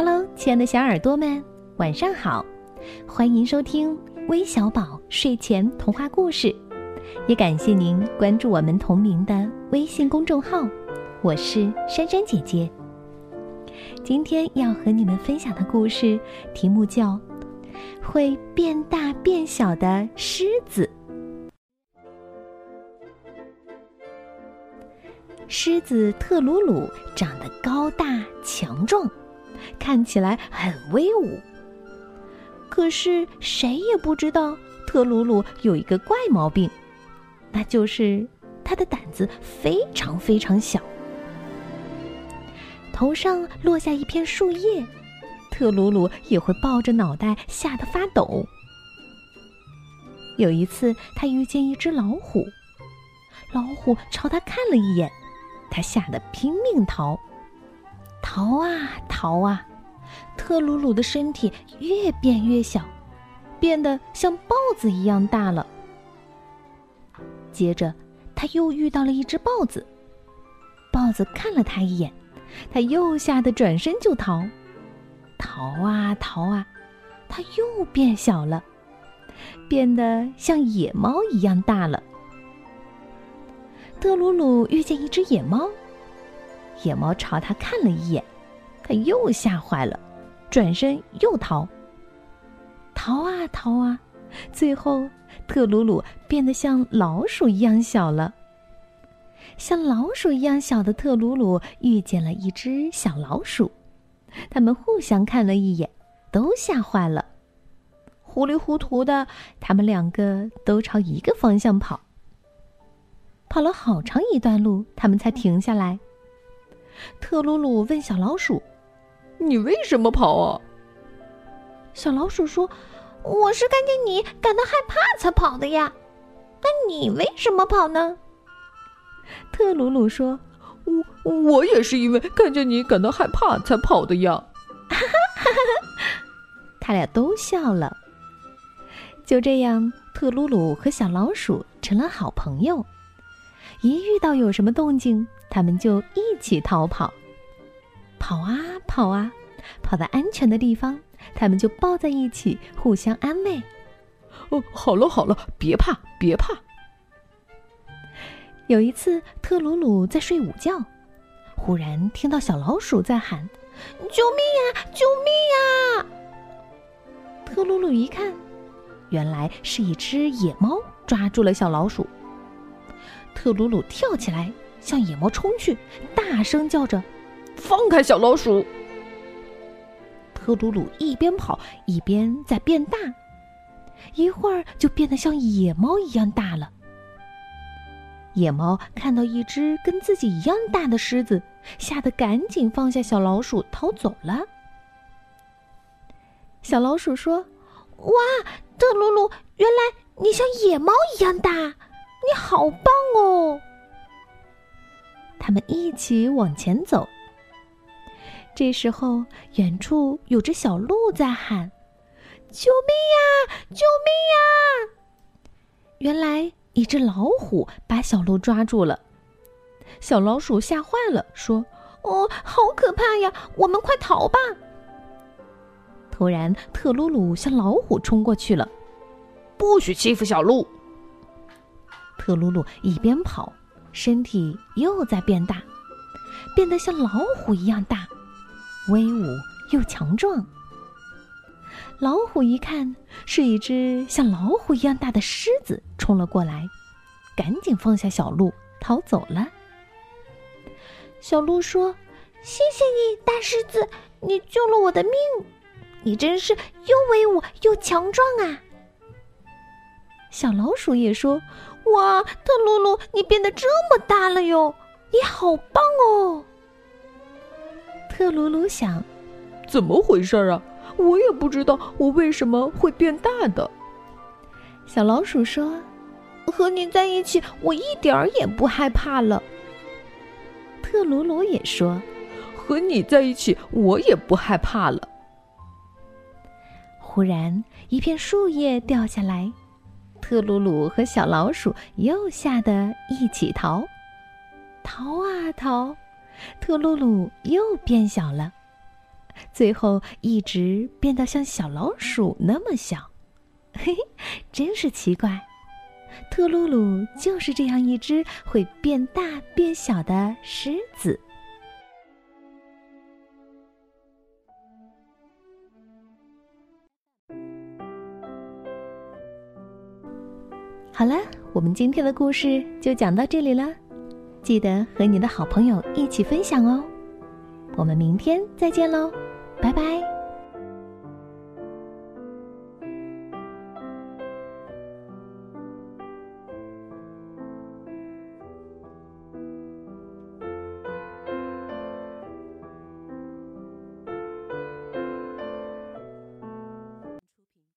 Hello，亲爱的小耳朵们，晚上好！欢迎收听微小宝睡前童话故事，也感谢您关注我们同名的微信公众号。我是珊珊姐姐。今天要和你们分享的故事题目叫《会变大变小的狮子》。狮子特鲁鲁长得高大强壮，看起来很威武。可是谁也不知道特鲁鲁有一个怪毛病，那就是他的胆子非常非常小。头上落下一片树叶，特鲁鲁也会抱着脑袋吓得发抖。有一次，他遇见一只老虎，老虎朝他看了一眼。他吓得拼命逃，逃啊逃啊！特鲁鲁的身体越变越小，变得像豹子一样大了。接着，他又遇到了一只豹子，豹子看了他一眼，他又吓得转身就逃，逃啊逃啊！他又变小了，变得像野猫一样大了。特鲁鲁遇见一只野猫，野猫朝他看了一眼，他又吓坏了，转身又逃。逃啊逃啊，最后特鲁鲁变得像老鼠一样小了。像老鼠一样小的特鲁鲁遇见了一只小老鼠，他们互相看了一眼，都吓坏了。糊里糊涂的，他们两个都朝一个方向跑。跑了好长一段路，他们才停下来。特鲁鲁问小老鼠：“你为什么跑啊？”小老鼠说：“我是看见你感到害怕才跑的呀。那你为什么跑呢？”特鲁鲁说：“我我也是因为看见你感到害怕才跑的呀。”他俩都笑了。就这样，特鲁鲁和小老鼠成了好朋友。一遇到有什么动静，他们就一起逃跑，跑啊跑啊，跑到安全的地方，他们就抱在一起，互相安慰。哦，好了好了，别怕别怕。有一次，特鲁鲁在睡午觉，忽然听到小老鼠在喊：“救命呀！救命呀！”特鲁鲁一看，原来是一只野猫抓住了小老鼠。特鲁鲁跳起来，向野猫冲去，大声叫着：“放开小老鼠！”特鲁鲁一边跑一边在变大，一会儿就变得像野猫一样大了。野猫看到一只跟自己一样大的狮子，吓得赶紧放下小老鼠逃走了。小老鼠说：“哇，特鲁鲁，原来你像野猫一样大！”你好棒哦！他们一起往前走。这时候，远处有只小鹿在喊：“救命呀！救命呀！”原来，一只老虎把小鹿抓住了。小老鼠吓坏了，说：“哦，好可怕呀！我们快逃吧！”突然，特鲁鲁向老虎冲过去了。不许欺负小鹿！特鲁鲁一边跑，身体又在变大，变得像老虎一样大，威武又强壮。老虎一看是一只像老虎一样大的狮子冲了过来，赶紧放下小鹿逃走了。小鹿说：“谢谢你，大狮子，你救了我的命，你真是又威武又强壮啊！”小老鼠也说。哇，特鲁鲁，你变得这么大了哟！你好棒哦！特鲁鲁想，怎么回事啊？我也不知道我为什么会变大的。小老鼠说：“和你在一起，我一点儿也不害怕了。”特鲁鲁也说：“和你在一起，我也不害怕了。”忽然，一片树叶掉下来。特鲁鲁和小老鼠又吓得一起逃，逃啊逃，特鲁鲁又变小了。最后一直变到像小老鼠那么小。嘿嘿，真是奇怪。特鲁鲁就是这样一只会变大变小的狮子。好了，我们今天的故事就讲到这里了，记得和你的好朋友一起分享哦。我们明天再见喽，拜拜。